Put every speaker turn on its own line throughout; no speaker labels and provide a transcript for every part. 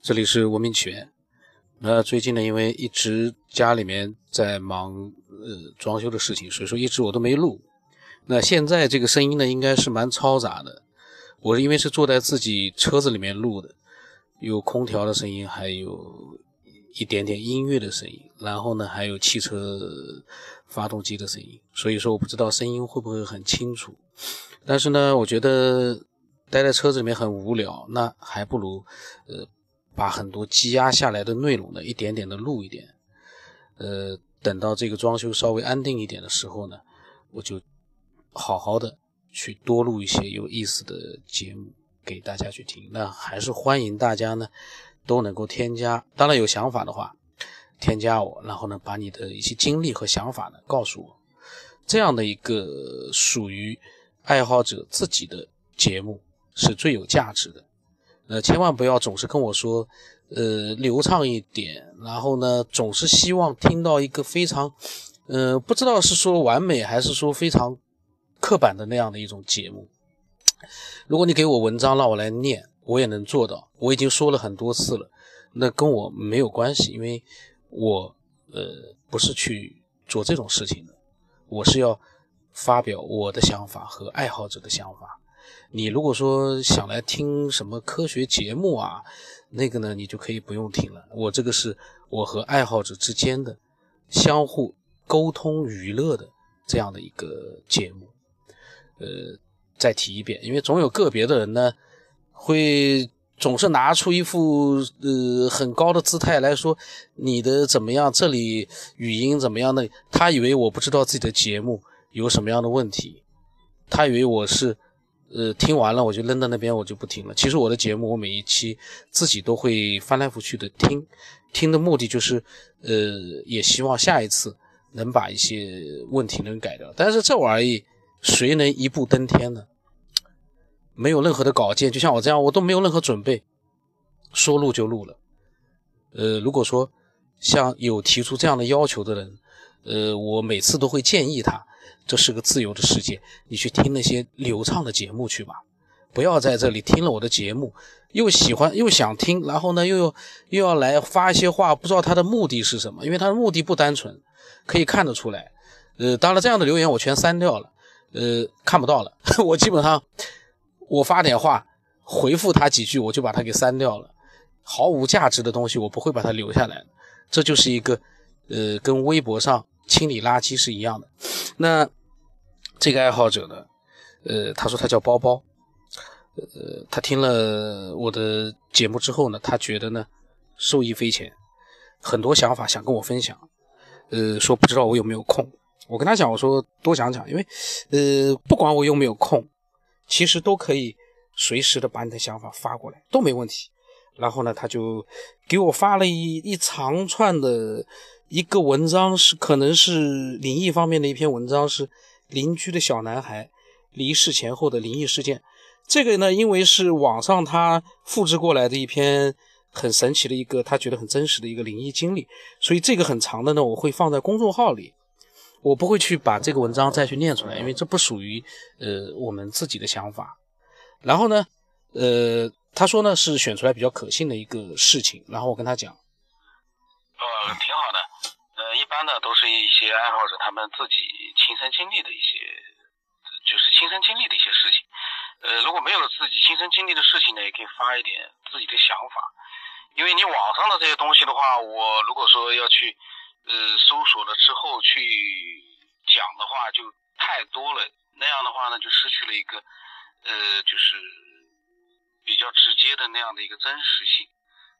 这里是文明起源。那最近呢，因为一直家里面在忙呃装修的事情，所以说一直我都没录。那现在这个声音呢，应该是蛮嘈杂的。我是因为是坐在自己车子里面录的，有空调的声音，还有一点点音乐的声音，然后呢还有汽车发动机的声音，所以说我不知道声音会不会很清楚。但是呢，我觉得。待在车子里面很无聊，那还不如，呃，把很多积压下来的内容呢，一点点的录一点，呃，等到这个装修稍微安定一点的时候呢，我就好好的去多录一些有意思的节目给大家去听。那还是欢迎大家呢都能够添加，当然有想法的话，添加我，然后呢把你的一些经历和想法呢告诉我，这样的一个属于爱好者自己的节目。是最有价值的，呃，千万不要总是跟我说，呃，流畅一点，然后呢，总是希望听到一个非常，呃，不知道是说完美还是说非常刻板的那样的一种节目。如果你给我文章让我来念，我也能做到。我已经说了很多次了，那跟我没有关系，因为我呃不是去做这种事情的，我是要发表我的想法和爱好者的想法。你如果说想来听什么科学节目啊，那个呢，你就可以不用听了。我这个是我和爱好者之间的相互沟通娱乐的这样的一个节目。呃，再提一遍，因为总有个别的人呢，会总是拿出一副呃很高的姿态来说你的怎么样，这里语音怎么样的，他以为我不知道自己的节目有什么样的问题，他以为我是。呃，听完了我就扔到那边，我就不听了。其实我的节目，我每一期自己都会翻来覆去的听，听的目的就是，呃，也希望下一次能把一些问题能改掉。但是这玩意谁能一步登天呢？没有任何的稿件，就像我这样，我都没有任何准备，说录就录了。呃，如果说像有提出这样的要求的人，呃，我每次都会建议他。这是个自由的世界，你去听那些流畅的节目去吧，不要在这里听了我的节目，又喜欢又想听，然后呢又又要来发一些话，不知道他的目的是什么，因为他的目的不单纯，可以看得出来。呃，当然这样的留言我全删掉了，呃，看不到了。我基本上我发点话回复他几句，我就把他给删掉了。毫无价值的东西我不会把它留下来，这就是一个呃，跟微博上清理垃圾是一样的。那。这个爱好者呢，呃，他说他叫包包，呃，他听了我的节目之后呢，他觉得呢受益匪浅，很多想法想跟我分享，呃，说不知道我有没有空，我跟他讲，我说多讲讲，因为呃，不管我有没有空，其实都可以随时的把你的想法发过来，都没问题。然后呢，他就给我发了一一长串的一个文章，是可能是灵异方面的一篇文章，是。邻居的小男孩离世前后的灵异事件，这个呢，因为是网上他复制过来的一篇很神奇的一个，他觉得很真实的一个灵异经历，所以这个很长的呢，我会放在公众号里，我不会去把这个文章再去念出来，因为这不属于呃我们自己的想法。然后呢，呃，他说呢是选出来比较可信的一个事情，然后我跟他讲，
呃，挺好的。呃一般的都是一些爱好者他们自己亲身经历的一些，就是亲身经历的一些事情。呃，如果没有自己亲身经历的事情呢，也可以发一点自己的想法。因为你网上的这些东西的话，我如果说要去呃搜索了之后去讲的话，就太多了。那样的话呢，就失去了一个呃，就是比较直接的那样的一个真实性。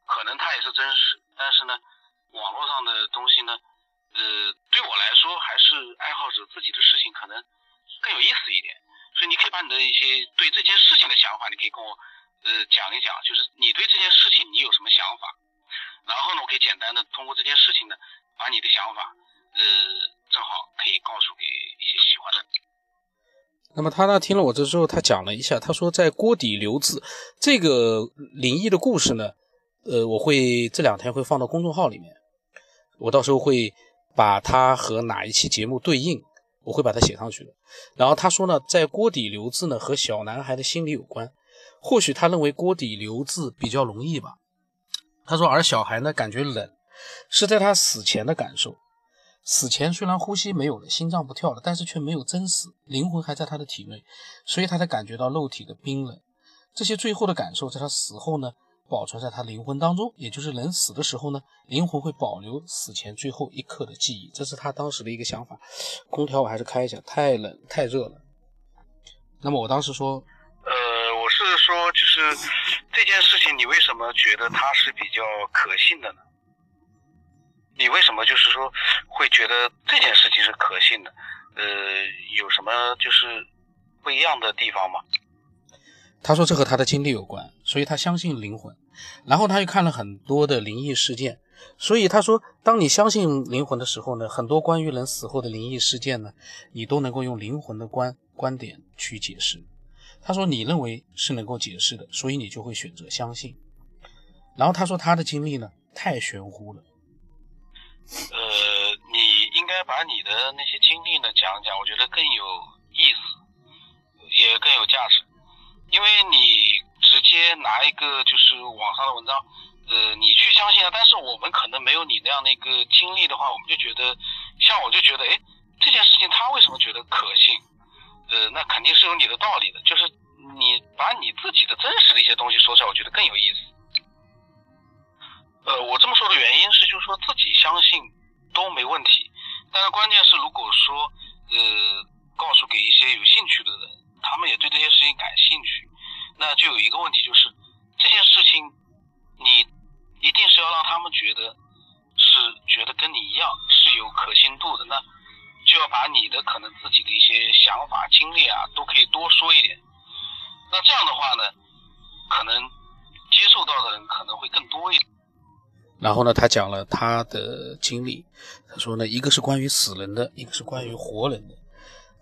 可能它也是真实，但是呢，网络上的东西呢。呃，对我来说，还是爱好者自己的事情可能更有意思一点。所以你可以把你的一些对这件事情的想法，你可以跟我呃讲一讲，就是你对这件事情你有什么想法。然后呢，我可以简单的通过这件事情呢，把你的想法呃正好可以告诉给一些喜欢的。
那么他呢听了我这之后，他讲了一下，他说在锅底留字这个灵异的故事呢，呃，我会这两天会放到公众号里面，我到时候会。把它和哪一期节目对应，我会把它写上去的。然后他说呢，在锅底留字呢和小男孩的心理有关，或许他认为锅底留字比较容易吧。他说，而小孩呢，感觉冷，是在他死前的感受。死前虽然呼吸没有了，心脏不跳了，但是却没有真死，灵魂还在他的体内，所以他才感觉到肉体的冰冷。这些最后的感受，在他死后呢，保存在他灵魂当中，也就是人死的时候呢，灵魂会保留死前最后一刻的记忆。这是他当时的一个想法。空调我还是开一下，太冷太热了。那么我当时说，
呃，我是说，就是这件事情，你为什么觉得它是比较可信的呢？你为什么就是说会觉得这件事情是可信的？呃，有什么就是不一样的地方吗？
他说这和他的经历有关，所以他相信灵魂。然后他又看了很多的灵异事件，所以他说，当你相信灵魂的时候呢，很多关于人死后的灵异事件呢，你都能够用灵魂的观观点去解释。他说你认为是能够解释的，所以你就会选择相信。然后他说他的经历呢太玄乎了。
呃，你应该把你的那些经历呢讲讲，我觉得更有意思，也更有价值。因为你直接拿一个就是网上的文章，呃，你去相信啊，但是我们可能没有你那样的一个经历的话，我们就觉得，像我就觉得，哎，这件事情他为什么觉得可信？呃，那肯定是有你的道理的，就是你把你自己的真实的一些东西说出来，我觉得更有意思。呃，我这么说的原因是，就是说自己相信都没问题，但是关键是，如果说呃，告诉给一些有兴趣的人，他们也对这些事情感兴趣，那就有一个问题，就是这些事情你一定是要让他们觉得是觉得跟你一样是有可信度的，那就要把你的可能自己的一些想法、经历啊，都可以多说一点。那这样的话呢，可能接受到的人可能会更多一点。
然后呢，他讲了他的经历。他说呢，一个是关于死人的，一个是关于活人的。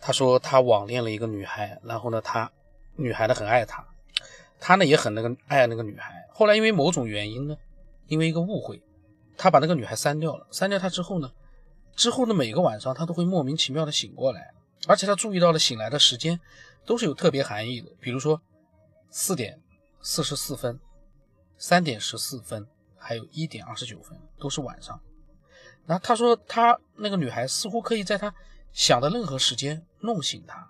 他说他网恋了一个女孩，然后呢，他女孩呢很爱他，他呢也很那个爱那个女孩。后来因为某种原因呢，因为一个误会，他把那个女孩删掉了。删掉她之后呢，之后的每个晚上他都会莫名其妙的醒过来，而且他注意到了醒来的时间都是有特别含义的，比如说四点四十四分、三点十四分。还有一点二十九分都是晚上，然后他说他那个女孩似乎可以在他想的任何时间弄醒他。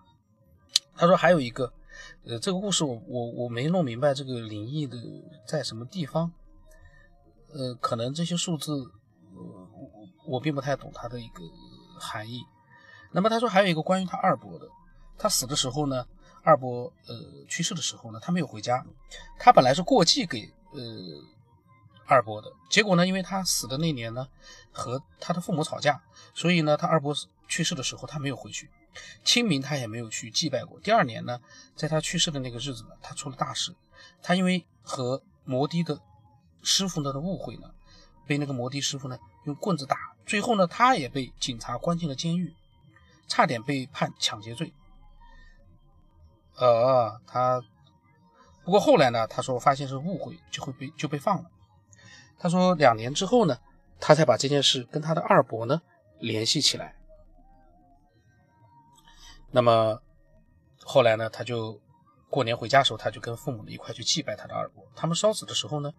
他说还有一个，呃，这个故事我我我没弄明白这个灵异的在什么地方，呃，可能这些数字，呃，我我并不太懂它的一个含义。那么他说还有一个关于他二伯的，他死的时候呢，二伯呃去世的时候呢，他没有回家，他本来是过继给呃。二伯的结果呢？因为他死的那年呢，和他的父母吵架，所以呢，他二伯去世的时候他没有回去，清明他也没有去祭拜过。第二年呢，在他去世的那个日子呢，他出了大事，他因为和摩的的师傅呢的误会呢，被那个摩的师傅呢用棍子打，最后呢，他也被警察关进了监狱，差点被判抢劫罪。呃，他不过后来呢，他说发现是误会，就会被就被放了。他说，两年之后呢，他才把这件事跟他的二伯呢联系起来。那么后来呢，他就过年回家的时候，他就跟父母呢一块去祭拜他的二伯。他们烧纸的时候呢，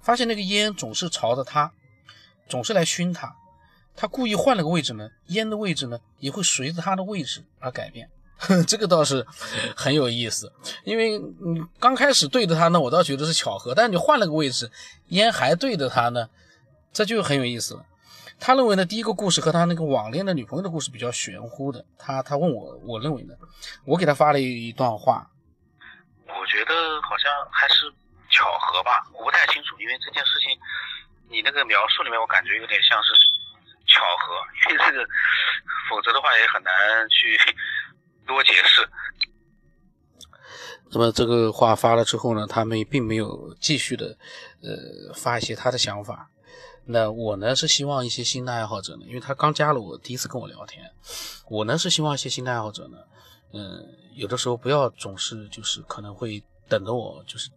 发现那个烟总是朝着他，总是来熏他。他故意换了个位置呢，烟的位置呢也会随着他的位置而改变。这个倒是很有意思，因为你刚开始对着他呢，我倒觉得是巧合，但是你换了个位置，烟还对着他呢，这就很有意思了。他认为呢，第一个故事和他那个网恋的女朋友的故事比较玄乎的。他他问我，我认为呢，我给他发了一段话，
我觉得好像还是巧合吧，我不太清楚，因为这件事情你那个描述里面，我感觉有点像是巧合，因为这个否则的话也很难去。多解释。
那么这个话发了之后呢，他们并没有继续的，呃，发一些他的想法。那我呢是希望一些新的爱好者呢，因为他刚加了我，第一次跟我聊天，我呢是希望一些新的爱好者呢，嗯，有的时候不要总是就是可能会等着我就是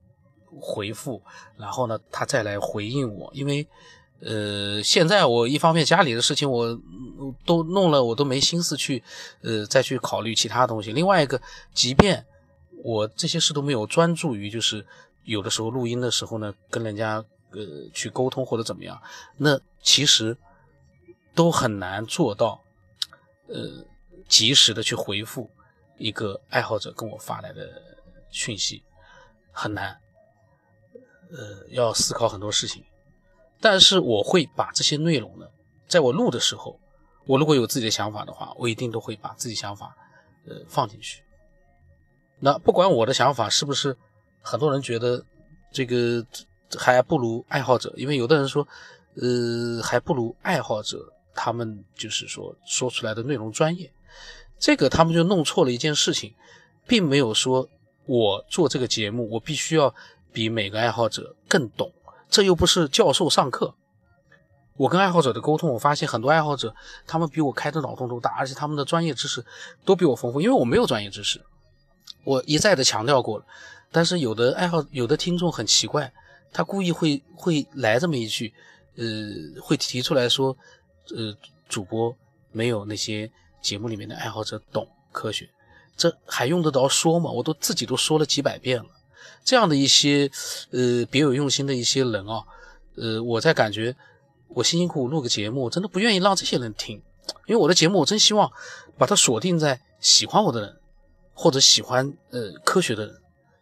回复，然后呢他再来回应我，因为。呃，现在我一方面家里的事情我都弄了，我都没心思去，呃，再去考虑其他东西。另外一个，即便我这些事都没有专注于，就是有的时候录音的时候呢，跟人家呃去沟通或者怎么样，那其实都很难做到呃及时的去回复一个爱好者跟我发来的讯息，很难，呃要思考很多事情，但是我会把这些内容呢，在我录的时候，我如果有自己的想法的话，我一定都会把自己想法呃放进去。那不管我的想法是不是很多人觉得这个还不如爱好者，因为有的人说，呃，还不如爱好者，他们就是说说出来的内容专业，这个他们就弄错了一件事情，并没有说我做这个节目，我必须要比每个爱好者更懂，这又不是教授上课。我跟爱好者的沟通，我发现很多爱好者他们比我开的脑洞都大，而且他们的专业知识都比我丰富，因为我没有专业知识。我一再的强调过了，但是有的爱好有的听众很奇怪，他故意会会来这么一句，呃，会提出来说，呃，主播没有那些节目里面的爱好者懂科学，这还用得着说吗？我都自己都说了几百遍了，这样的一些呃别有用心的一些人啊，呃，我在感觉我辛辛苦苦录个节目，我真的不愿意让这些人听，因为我的节目我真希望把它锁定在喜欢我的人。或者喜欢呃科学的人，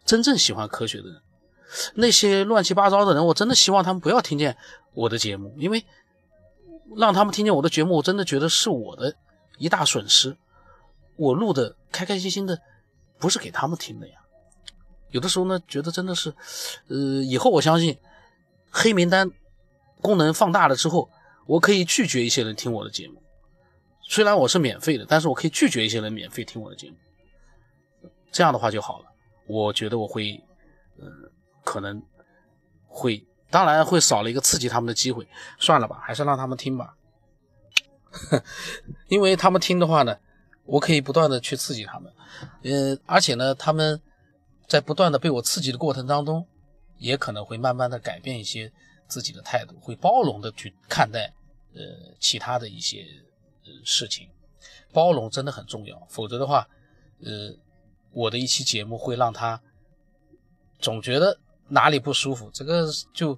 真正喜欢科学的人，那些乱七八糟的人，我真的希望他们不要听见我的节目，因为让他们听见我的节目，我真的觉得是我的一大损失。我录的开开心心的，不是给他们听的呀。有的时候呢，觉得真的是，呃，以后我相信黑名单功能放大了之后，我可以拒绝一些人听我的节目。虽然我是免费的，但是我可以拒绝一些人免费听我的节目。这样的话就好了，我觉得我会，呃，可能会，当然会少了一个刺激他们的机会，算了吧，还是让他们听吧，因为他们听的话呢，我可以不断的去刺激他们，呃，而且呢，他们在不断的被我刺激的过程当中，也可能会慢慢的改变一些自己的态度，会包容的去看待，呃，其他的一些呃事情，包容真的很重要，否则的话，呃。我的一期节目会让他总觉得哪里不舒服，这个就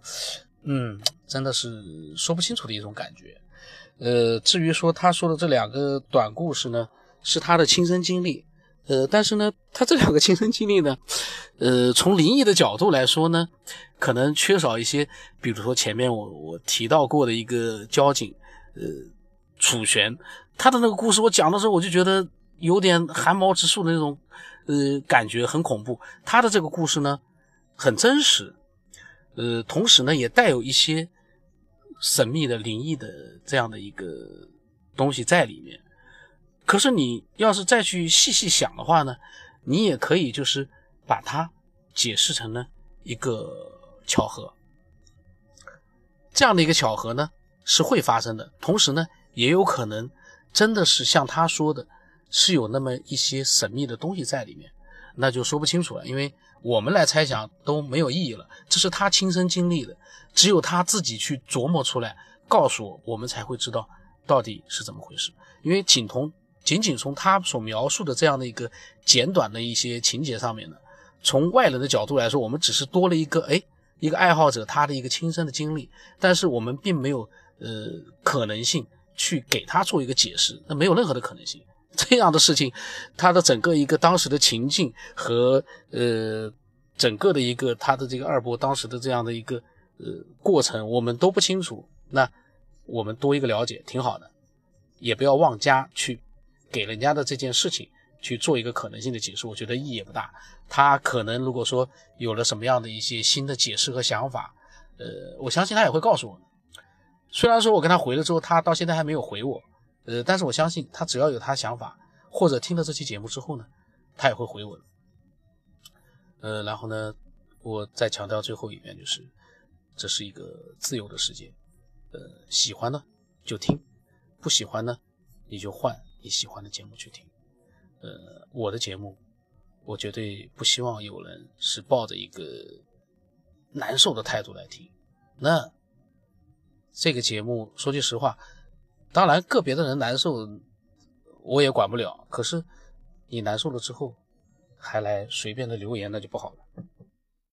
嗯，真的是说不清楚的一种感觉。呃，至于说他说的这两个短故事呢，是他的亲身经历。呃，但是呢，他这两个亲身经历呢，呃，从灵异的角度来说呢，可能缺少一些，比如说前面我我提到过的一个交警，呃，楚玄，他的那个故事我讲的时候，我就觉得有点汗毛直竖的那种。呃，感觉很恐怖。他的这个故事呢，很真实，呃，同时呢，也带有一些神秘的、灵异的这样的一个东西在里面。可是你要是再去细细想的话呢，你也可以就是把它解释成呢一个巧合。这样的一个巧合呢，是会发生的。同时呢，也有可能真的是像他说的。是有那么一些神秘的东西在里面，那就说不清楚了，因为我们来猜想都没有意义了。这是他亲身经历的，只有他自己去琢磨出来，告诉我，我们才会知道到底是怎么回事。因为仅从仅仅从他所描述的这样的一个简短的一些情节上面呢，从外人的角度来说，我们只是多了一个哎一个爱好者他的一个亲身的经历，但是我们并没有呃可能性去给他做一个解释，那没有任何的可能性。这样的事情，他的整个一个当时的情境和呃整个的一个他的这个二波当时的这样的一个呃过程，我们都不清楚。那我们多一个了解挺好的，也不要妄加去给人家的这件事情去做一个可能性的解释，我觉得意义也不大。他可能如果说有了什么样的一些新的解释和想法，呃，我相信他也会告诉我。虽然说我跟他回了之后，他到现在还没有回我。呃，但是我相信他只要有他想法，或者听了这期节目之后呢，他也会回我的。呃，然后呢，我再强调最后一遍，就是这是一个自由的世界，呃，喜欢呢就听，不喜欢呢你就换你喜欢的节目去听。呃，我的节目，我绝对不希望有人是抱着一个难受的态度来听。那这个节目，说句实话。当然，个别的人难受，我也管不了。可是，你难受了之后，还来随便的留言，那就不好了。